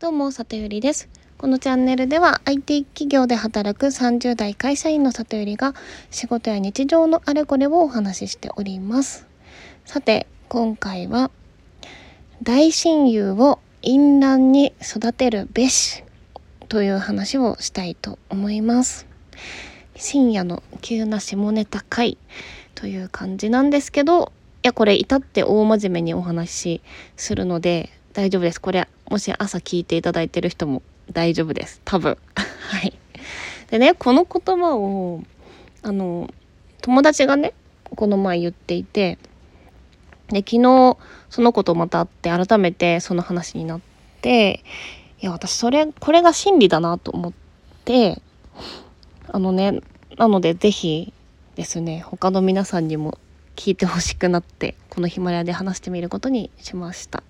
どうも、里ゆりです。このチャンネルでは IT 企業で働く30代会社員の里ゆりが仕事や日常のあれこれをお話ししております。さて、今回は大親友を淫乱に育てるべしという話をしたいと思います。深夜の急な下ネタ会という感じなんですけど、いや、これ至って大真面目にお話しするので大丈夫です。これ、もし朝聞いていただいてる人も大丈夫です。多分。はい。でね、この言葉を、あの、友達がね、この前言っていて、で、昨日、その子とまた会って、改めてその話になって、いや、私、それ、これが真理だなと思って、あのね、なので、ぜひですね、他の皆さんにも聞いてほしくなって、このヒマラヤで話してみることにしました。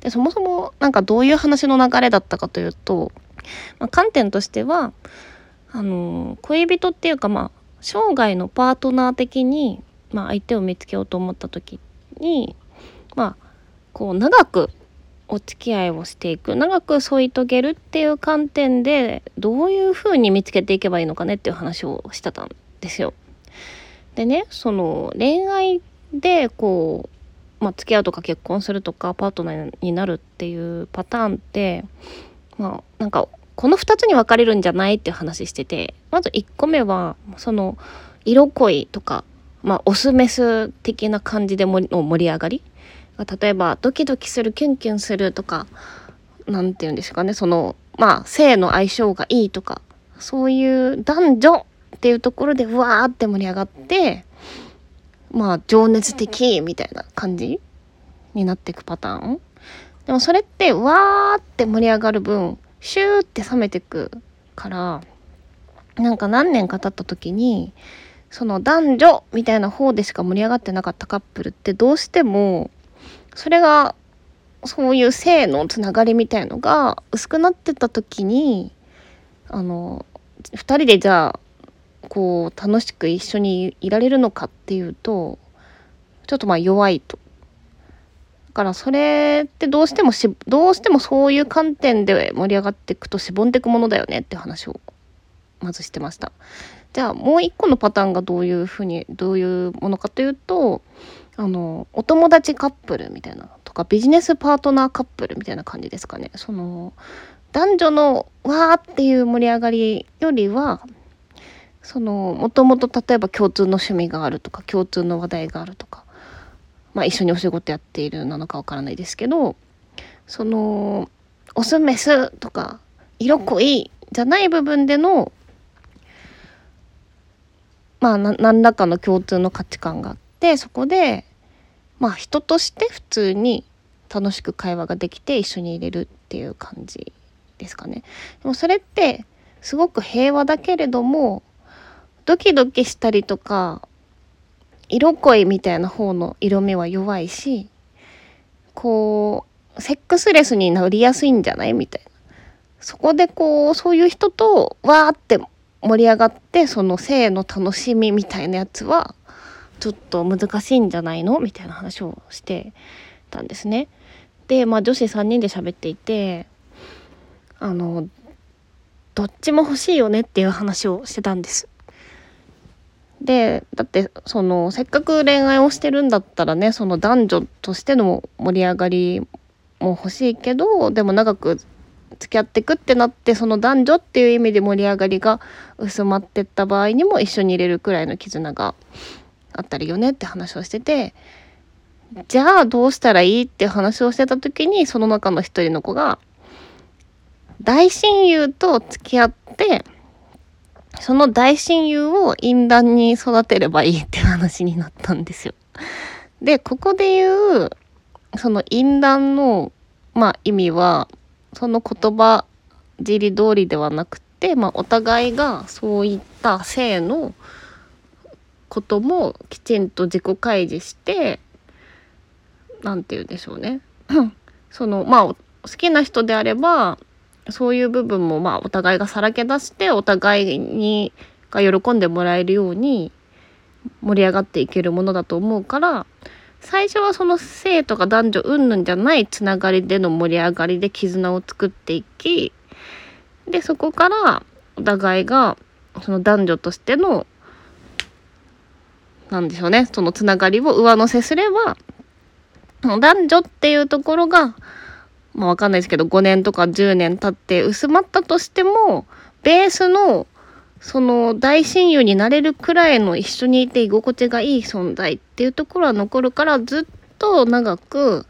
でそもそもなんかどういう話の流れだったかというと、まあ、観点としてはあの恋人っていうかまあ生涯のパートナー的に、まあ、相手を見つけようと思った時にまあこう長くお付き合いをしていく長く添い遂げるっていう観点でどういうふうに見つけていけばいいのかねっていう話をしてたんですよ。でねその恋愛でこうまあ、付き合うとか結婚するとかパートナーになるっていうパターンってまあなんかこの2つに分かれるんじゃないっていう話しててまず1個目はその色恋とか、まあ、オスメス的な感じでもの盛り上がり。例えばドキドキするキュンキュンするとか何て言うんですかね。そのまあ性の相性がいいとかそういう男女っていうところでうわーって盛り上がってまあ情熱的みたいな感じになっていくパターン。でもそれってわーって盛り上がる分シューって冷めてくからなんか何年か経った時にその男女みたいな方でしか盛り上がってなかったカップルってどうしてもそれがそういう性のつながりみたいのが薄くなってた時にあの2人でじゃあこう楽しく一緒にいられるのかっていうとちょっとまあ弱いと。だからそれってどうしてもしどうしてもそういう観点で盛り上がっていくとしぼんでいくものだよねって話をまずしてました。じゃあもう一個のパターンがどういうふうにどういうものかというとあのお友達カップルみたいなとかビジネスパートナーカップルみたいな感じですかね。その男女のわーっていう盛り上がりよりはそのもともと例えば共通の趣味があるとか共通の話題があるとか、まあ、一緒にお仕事やっているなのかわからないですけどそのオスメスとか色濃いじゃない部分でのまあ何らかの共通の価値観があってそこでまあ人として普通に楽しく会話ができて一緒にいれるっていう感じですかね。でもそれってすごく平和だけれどもドキドキしたりとか色恋みたいな方の色味は弱いしこうセックスレスになりやすいんじゃないみたいなそこでこうそういう人とわーって盛り上がってその性の楽しみみたいなやつはちょっと難しいんじゃないの？みたいな話をしてたんですね。でまあ女子3人で喋っていてあのどっちも欲しいよねっていう話をしてたんです。でだってそのせっかく恋愛をしてるんだったらねその男女としての盛り上がりも欲しいけどでも長く付き合ってくってなってその男女っていう意味で盛り上がりが薄まってった場合にも一緒にいれるくらいの絆があったりよねって話をしててじゃあどうしたらいいって話をしてた時にその中の一人の子が大親友と付き合ってその大親友を淫乱に育てればいいっていう話になったんですよ。で、ここで言う、その淫乱の、まあ、意味は、その言葉尻通りではなくて、まあ、お互いがそういった性のこともきちんと自己開示して、何て言うんでしょうね。その、まあ、好きな人であれば、そういう部分もまあお互いがさらけ出してお互いにが喜んでもらえるように盛り上がっていけるものだと思うから最初はその性とか男女云々じゃないつながりでの盛り上がりで絆を作っていきでそこからお互いがその男女としてのなんでしょうねそのつながりを上乗せすれば男女っていうところがまあわかんないですけど5年とか10年経って薄まったとしてもベースのその大親友になれるくらいの一緒にいて居心地がいい存在っていうところは残るからずっと長く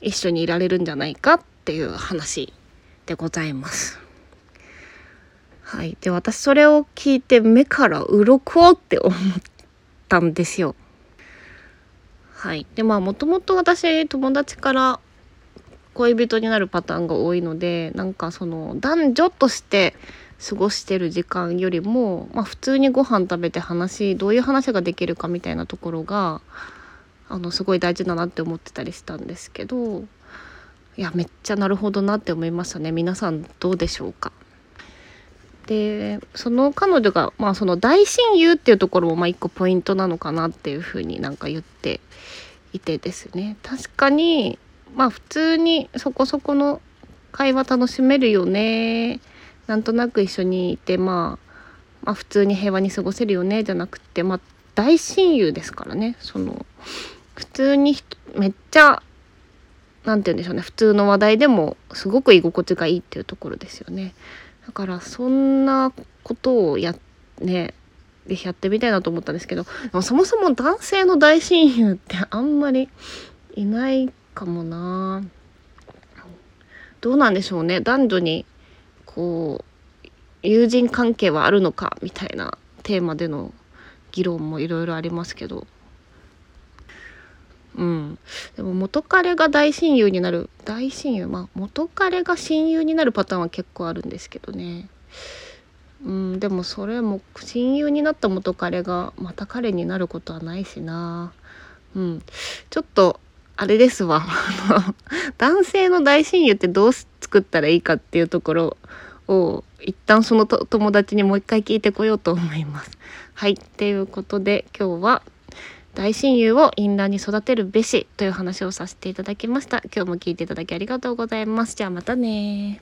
一緒にいられるんじゃないかっていう話でございます。はい。で、私それを聞いて目から鱗って思ったんですよ。はい。で、まあもともと私友達から恋人になるパターンが多いので、なんかその男女として過ごしてる時間よりも、まあ、普通にご飯食べて話どういう話ができるかみたいなところがあのすごい大事だなって思ってたりしたんですけどいやめっちゃなるほどなって思いましたね。皆さんどうでしょうか？でその彼女が、まあ、その大親友っていうところもまあ一個ポイントなのかなっていうふうになんか言っていてですね。確かにまあ普通にそこそこの会話楽しめるよね。なんとなく一緒にいて、まあ、まあ普通に平和に過ごせるよねじゃなくてまあ大親友ですからね。その普通にめっちゃ何て言うんでしょうね。普通の話題でもすごく居心地がいいっていうところですよね。だからそんなことをやねぜひやってみたいなと思ったんですけどそもそも男性の大親友ってあんまりいないかもな。どうなんでしょうね。男女にこう友人関係はあるのかみたいなテーマでの議論もいろいろありますけど。うん。でも元彼が大親友になる大親友まあ元彼が親友になるパターンは結構あるんですけどね。うん。でもそれも親友になった元彼がまた彼になることはないしな。うん。ちょっとあれですわ 男性の大親友ってどう作ったらいいかっていうところを一旦その友達にもう一回聞いてこようと思います。はい。ということで今日は大親友をインラーに育てるべしという話をさせていただきました。今日も聞いていただきありがとうございます。じゃあまたね